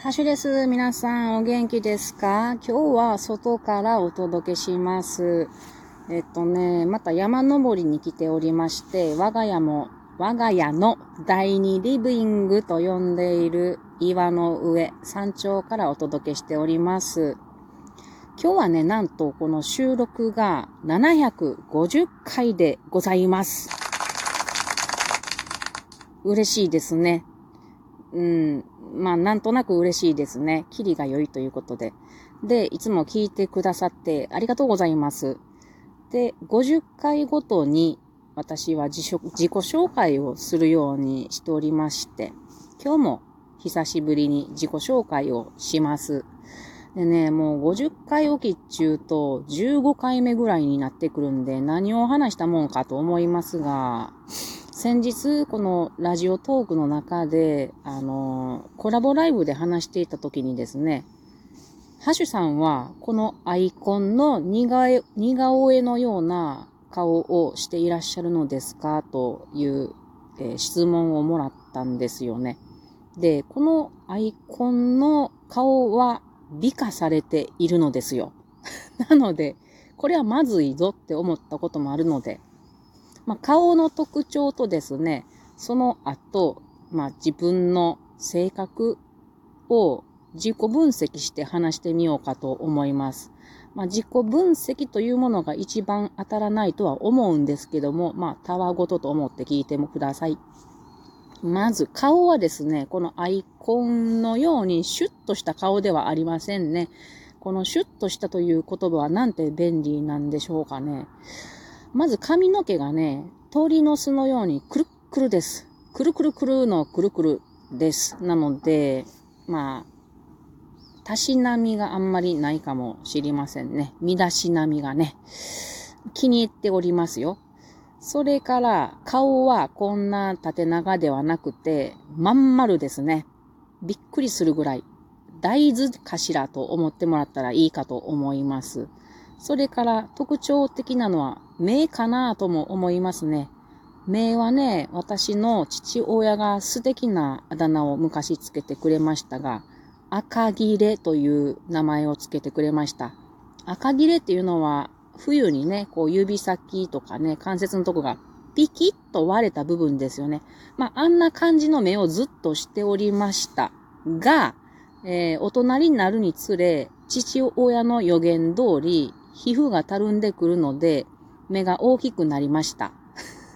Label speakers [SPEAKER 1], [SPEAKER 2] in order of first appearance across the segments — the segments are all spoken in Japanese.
[SPEAKER 1] ハッシュです。皆さんお元気ですか？今日は外からお届けします。えっとね、また山登りに来ておりまして、我が家も、我が家の第二リビングと呼んでいる岩の上、山頂からお届けしております。今日はね、なんとこの収録が750回でございます。嬉しいですね。うん。まあ、なんとなく嬉しいですね。キリが良いということで。で、いつも聞いてくださってありがとうございます。で、50回ごとに私は自己紹介をするようにしておりまして、今日も久しぶりに自己紹介をします。でね、もう50回おきっちゅうと15回目ぐらいになってくるんで何を話したもんかと思いますが、先日、このラジオトークの中で、あの、コラボライブで話していた時にですね、ハシュさんは、このアイコンの似顔絵のような顔をしていらっしゃるのですかという、えー、質問をもらったんですよね。で、このアイコンの顔は美化されているのですよ。なので、これはまずいぞって思ったこともあるので、まあ、顔の特徴とですね、その後、まあ、自分の性格を自己分析して話してみようかと思います。まあ、自己分析というものが一番当たらないとは思うんですけども、まあ、たわごとと思って聞いてもください。まず、顔はですね、このアイコンのようにシュッとした顔ではありませんね。このシュッとしたという言葉はなんて便利なんでしょうかね。まず髪の毛がね、鳥の巣のようにくるっくるです。くるくるくるのくるくるです。なので、まあ、たしなみがあんまりないかもしれませんね。身だしなみがね。気に入っておりますよ。それから、顔はこんな縦長ではなくて、まん丸ですね。びっくりするぐらい。大豆かしらと思ってもらったらいいかと思います。それから特徴的なのは目かなとも思いますね。目はね、私の父親が素敵なあだ名を昔つけてくれましたが、赤切れという名前をつけてくれました。赤切れっていうのは、冬にね、こう指先とかね、関節のとこがピキッと割れた部分ですよね。まあ、あんな感じの目をずっとしておりましたが、えー、大人になるにつれ、父親の予言通り、皮膚がたるんでくるので、目が大きくなりました。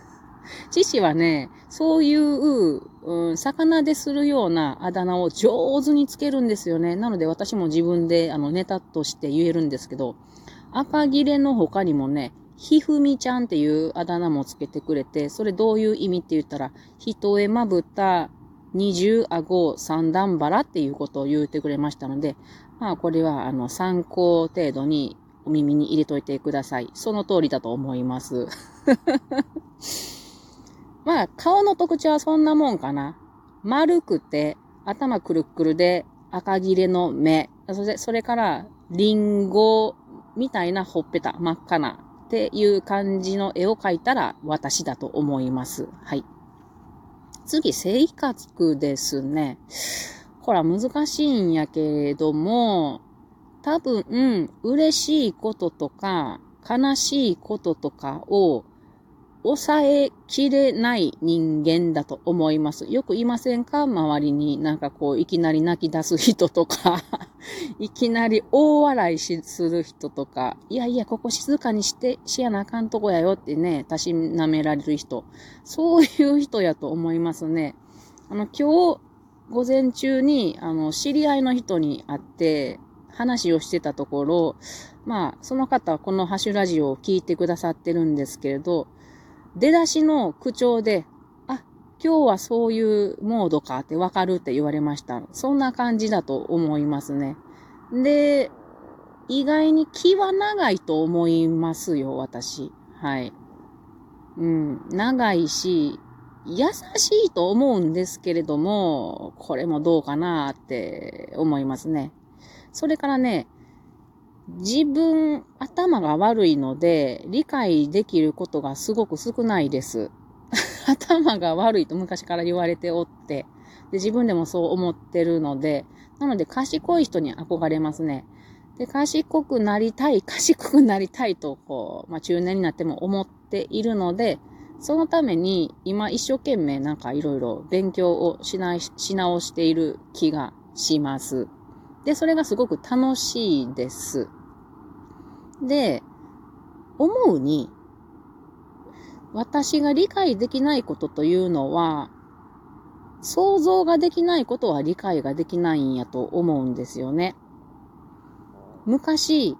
[SPEAKER 1] 父はね、そういう、うん、魚でするようなあだ名を上手につけるんですよね。なので私も自分であのネタとして言えるんですけど、赤切れの他にもね、ひふみちゃんっていうあだ名もつけてくれて、それどういう意味って言ったら、一重まぶた、二重顎、三段バラっていうことを言うてくれましたので、まあこれはあの参考程度にお耳に入れといてください。その通りだと思います。まあ、顔の特徴はそんなもんかな。丸くて、頭くるくるで、赤切れの目。それそれから、リンゴみたいなほっぺた、真っ赤なっていう感じの絵を描いたら私だと思います。はい。次、性格ですね。これは難しいんやけれども、多分、嬉しいこととか、悲しいこととかを抑えきれない人間だと思います。よくいませんか？周りになんかこう、いきなり泣き出す人とか いきなり大笑いする人とか、いやいや、ここ静かにして、しやなあかんとこやよってね、たしなめられる人。そういう人やと思いますね。あの、今日、午前中に、あの、知り合いの人に会って、話をしてたところ、まあ、その方はこのハッシュラジオを聞いてくださってるんですけれど、出だしの口調で、あ、今日はそういうモードかってわかるって言われました。そんな感じだと思いますね。で、意外に気は長いと思いますよ、私。はい。うん、長いし、優しいと思うんですけれども、これもどうかなって思いますね。それからね、自分、頭が悪いので、理解できることがすごく少ないです。頭が悪いと昔から言われておって、で自分でもそう思ってるので、なので、賢い人に憧れますね。で、賢くなりたい、賢くなりたいと、こう、まあ、中年になっても思っているので、そのために今一生懸命なんかいろいろ勉強をしない、し直している気がします。で、それがすごく楽しいです。で、思うに、私が理解できないことというのは、想像ができないことは理解ができないんやと思うんですよね。昔、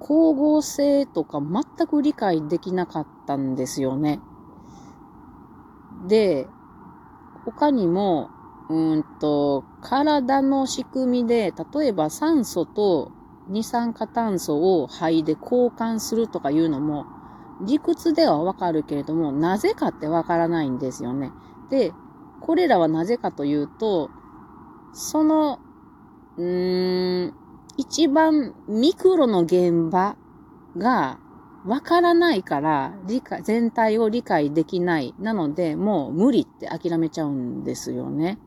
[SPEAKER 1] 光合成とか全く理解できなかったんですよね。で、他にも、うんと、体の仕組みで、例えば酸素と二酸化炭素を肺で交換するとかいうのも、理屈ではわかるけれども、なぜかってわからないんですよね。で、これらはなぜかというと、その、うーん、一番ミクロの現場がわからないから理解、全体を理解できない。なので、もう無理って諦めちゃうんですよね。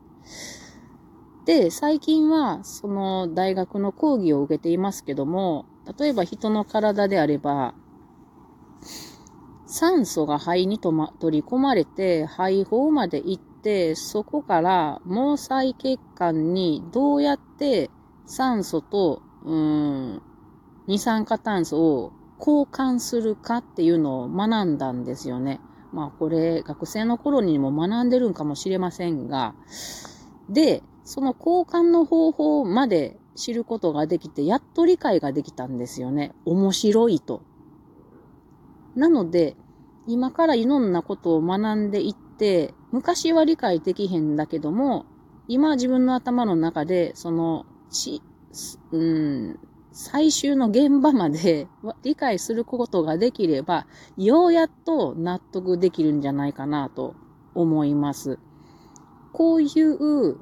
[SPEAKER 1] で、最近は、その大学の講義を受けていますけども、例えば人の体であれば、酸素が肺にとま、取り込まれて、肺胞まで行って、そこから毛細血管にどうやって酸素と、うん、二酸化炭素を交換するかっていうのを学んだんですよね。まあこれ学生の頃にも学んでるんかもしれませんが、で、その交換の方法まで知ることができて、やっと理解ができたんですよね。面白いと。なので、今からいろんなことを学んでいって、昔は理解できへんだけども、今自分の頭の中で、その、ち、うん、最終の現場まで 理解することができれば、ようやっと納得できるんじゃないかなと思います。こういう、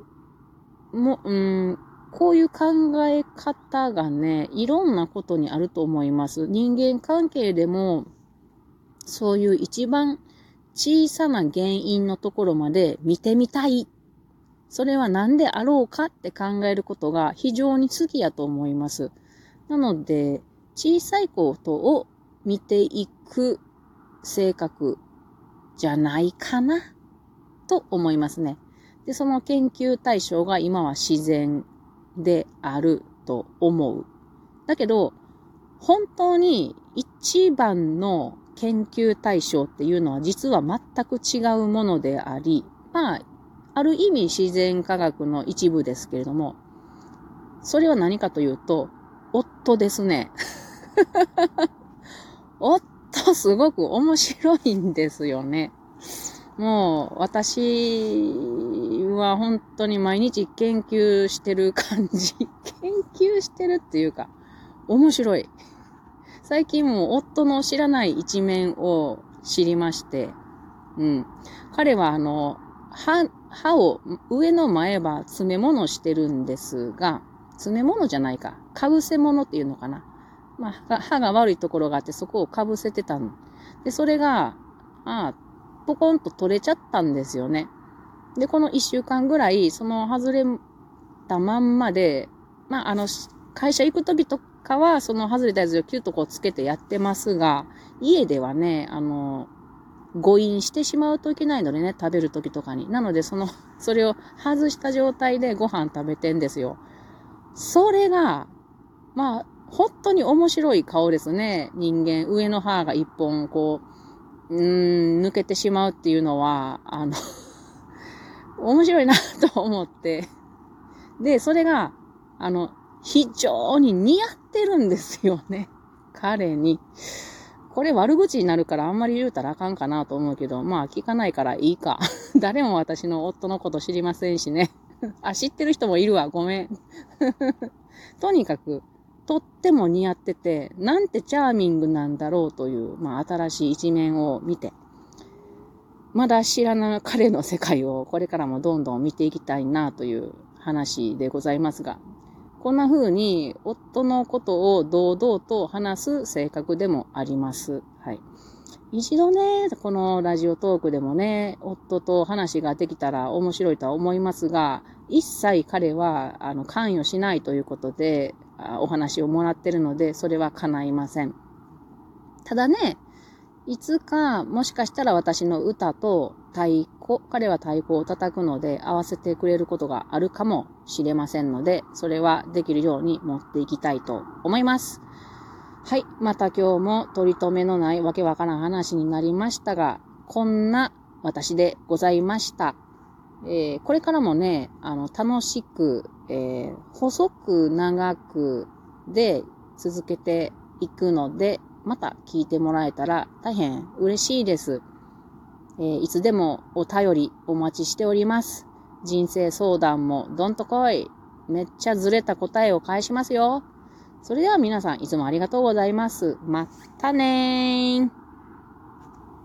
[SPEAKER 1] も、うん、こういう考え方がね、いろんなことにあると思います。人間関係でも、そういう一番小さな原因のところまで見てみたい。それは何であろうかって考えることが非常に好きやと思います。なので、小さいことを見ていく性格じゃないかなと思いますね。で、その研究対象が今は自然であると思う。だけど、本当に一番の研究対象っていうのは実は全く違うものであり、まあ、ある意味自然科学の一部ですけれども、それは何かというと、夫ですね。夫すごく面白いんですよね。もう、私は本当に毎日研究してる感じ。研究してるっていうか、面白い。最近も夫の知らない一面を知りまして、うん。彼はあの、歯、歯を、上の前歯詰め物してるんですが、詰め物じゃないか。かぶせ物っていうのかな。まあ、歯が悪いところがあってそこをかぶせてたの。で、それが、ああ、ポコンと取れちゃったんですよね。で、この一週間ぐらい、その外れたまんまで、まあ、あの、会社行くときとかは、その外れたやつをキュッとこうつけてやってますが、家ではね、あの、誤飲してしまうといけないのでね、食べるときとかに。なので、その、それを外した状態でご飯食べてんですよ。それが、まあ、本当に面白い顔ですね。人間、上の歯が一本、こう、うーん、抜けてしまうっていうのは、あの面白いなと思って。で、それが、あの、非常に似合ってるんですよね。彼に。これ悪口になるからあんまり言うたらあかんかなと思うけど、まあ聞かないからいいか。誰も私の夫のこと知りませんしね。あ、知ってる人もいるわ。ごめん。とにかく、とっても似合ってて、なんてチャーミングなんだろうという、まあ新しい一面を見て、まだ知らない彼の世界をこれからもどんどん見ていきたいなという話でございますが、こんな風に夫のことを堂々と話す性格でもあります。はい。一度ね、このラジオトークでもね、夫と話ができたら面白いとは思いますが、一切彼は、あの、関与しないということであ、お話をもらってるので、それは叶いません。ただね、いつか、もしかしたら私の歌と太鼓、彼は太鼓を叩くので合わせてくれることがあるかもしれませんので、それはできるように持っていきたいと思います。はい。また今日も取り留めのないわけわからん話になりましたが、こんな私でございました。えー、これからもね、あの、楽しく、えー、細く長くで続けていくので、また聞いてもらえたら大変嬉しいです。えー、いつでもお便りお待ちしております。人生相談もどんと来い。めっちゃずれた答えを返しますよ。それでは皆さんいつもありがとうございます。またねー。